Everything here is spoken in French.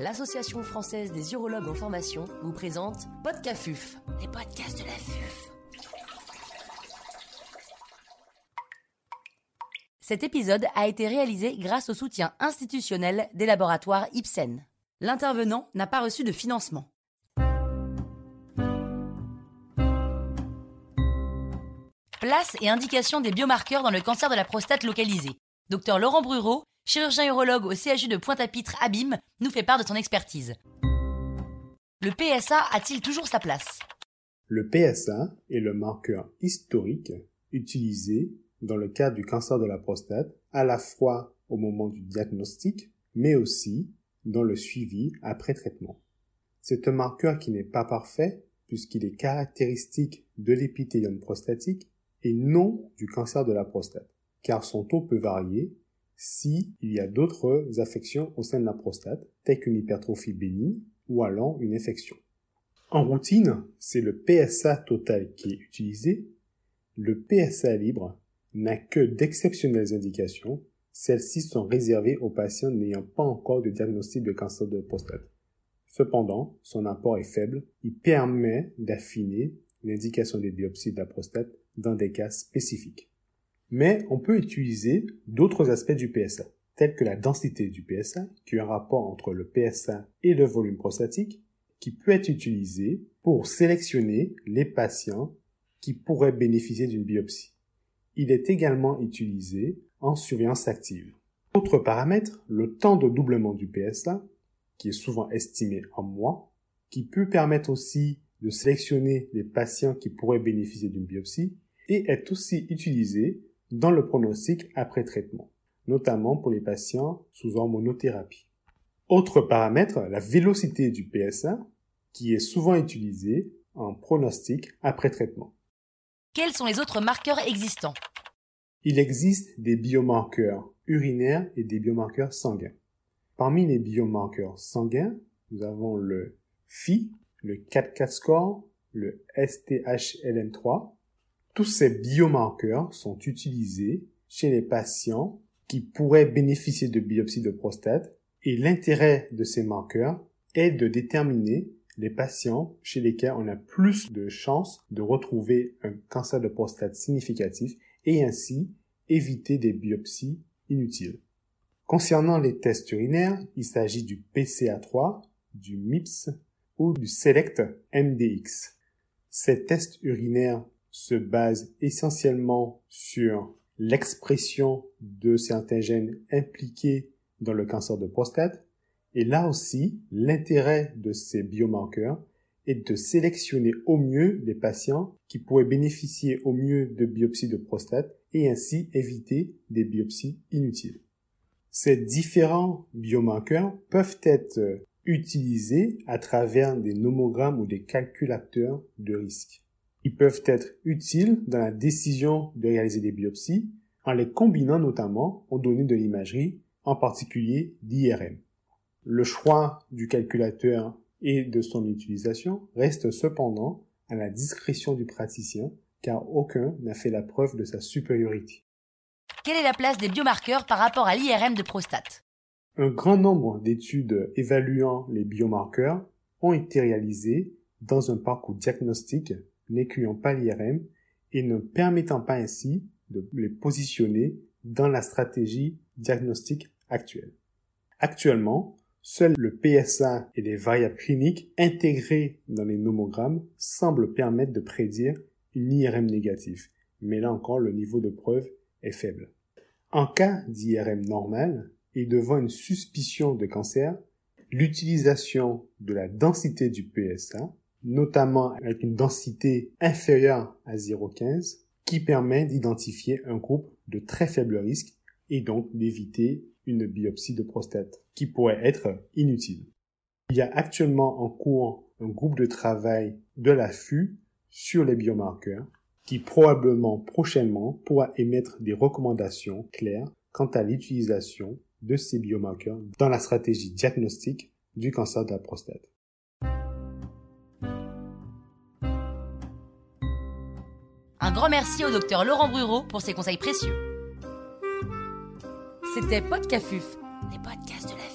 l'Association française des urologues en formation vous présente Podcafuf, les podcasts de la FUF. Cet épisode a été réalisé grâce au soutien institutionnel des laboratoires Ipsen. L'intervenant n'a pas reçu de financement. Place et indication des biomarqueurs dans le cancer de la prostate localisé. Docteur Laurent Brureau, chirurgien urologue au CHU de Pointe-à-Pitre Abîme, nous fait part de son expertise. Le PSA a-t-il toujours sa place? Le PSA est le marqueur historique utilisé dans le cadre du cancer de la prostate, à la fois au moment du diagnostic, mais aussi dans le suivi après traitement. C'est un marqueur qui n'est pas parfait puisqu'il est caractéristique de l'épithélium prostatique et non du cancer de la prostate, car son taux peut varier si il y a d'autres affections au sein de la prostate, telles qu'une hypertrophie bénigne ou alors une infection. En routine, c'est le PSA total qui est utilisé. Le PSA libre n'a que d'exceptionnelles indications. Celles-ci sont réservées aux patients n'ayant pas encore de diagnostic de cancer de prostate. Cependant, son apport est faible. Il permet d'affiner l'indication des biopsies de la prostate dans des cas spécifiques. Mais on peut utiliser d'autres aspects du PSA, tels que la densité du PSA, qui est un rapport entre le PSA et le volume prostatique, qui peut être utilisé pour sélectionner les patients qui pourraient bénéficier d'une biopsie. Il est également utilisé en surveillance active. Autre paramètre, le temps de doublement du PSA, qui est souvent estimé en mois, qui peut permettre aussi de sélectionner les patients qui pourraient bénéficier d'une biopsie et est aussi utilisé dans le pronostic après traitement, notamment pour les patients sous hormonothérapie. Autre paramètre, la vélocité du PSA, qui est souvent utilisé en pronostic après traitement. Quels sont les autres marqueurs existants? Il existe des biomarqueurs urinaires et des biomarqueurs sanguins. Parmi les biomarqueurs sanguins, nous avons le Phi, le 4-4 score, le STHLM3, tous ces biomarqueurs sont utilisés chez les patients qui pourraient bénéficier de biopsie de prostate et l'intérêt de ces marqueurs est de déterminer les patients chez lesquels on a plus de chances de retrouver un cancer de prostate significatif et ainsi éviter des biopsies inutiles. Concernant les tests urinaires, il s'agit du PCA3, du MIPS ou du SELECT MDX. Ces tests urinaires se base essentiellement sur l'expression de certains gènes impliqués dans le cancer de prostate. Et là aussi, l'intérêt de ces biomarqueurs est de sélectionner au mieux les patients qui pourraient bénéficier au mieux de biopsies de prostate et ainsi éviter des biopsies inutiles. Ces différents biomarqueurs peuvent être utilisés à travers des nomogrammes ou des calculateurs de risque. Ils peuvent être utiles dans la décision de réaliser des biopsies en les combinant notamment aux données de l'imagerie, en particulier l'IRM. Le choix du calculateur et de son utilisation reste cependant à la discrétion du praticien car aucun n'a fait la preuve de sa supériorité. Quelle est la place des biomarqueurs par rapport à l'IRM de prostate? Un grand nombre d'études évaluant les biomarqueurs ont été réalisées dans un parcours diagnostique n'incluant pas l'IRM et ne permettant pas ainsi de les positionner dans la stratégie diagnostique actuelle. Actuellement, seul le PSA et les variables cliniques intégrées dans les nomogrammes semblent permettre de prédire une IRM négative, mais là encore le niveau de preuve est faible. En cas d'IRM normal et devant une suspicion de cancer, l'utilisation de la densité du PSA notamment avec une densité inférieure à 0,15, qui permet d'identifier un groupe de très faible risque et donc d'éviter une biopsie de prostate qui pourrait être inutile. Il y a actuellement en cours un groupe de travail de l'affût sur les biomarqueurs qui probablement prochainement pourra émettre des recommandations claires quant à l'utilisation de ces biomarqueurs dans la stratégie diagnostique du cancer de la prostate. Un grand merci au docteur Laurent Brureau pour ses conseils précieux. C'était Podcafuf, les podcasts de la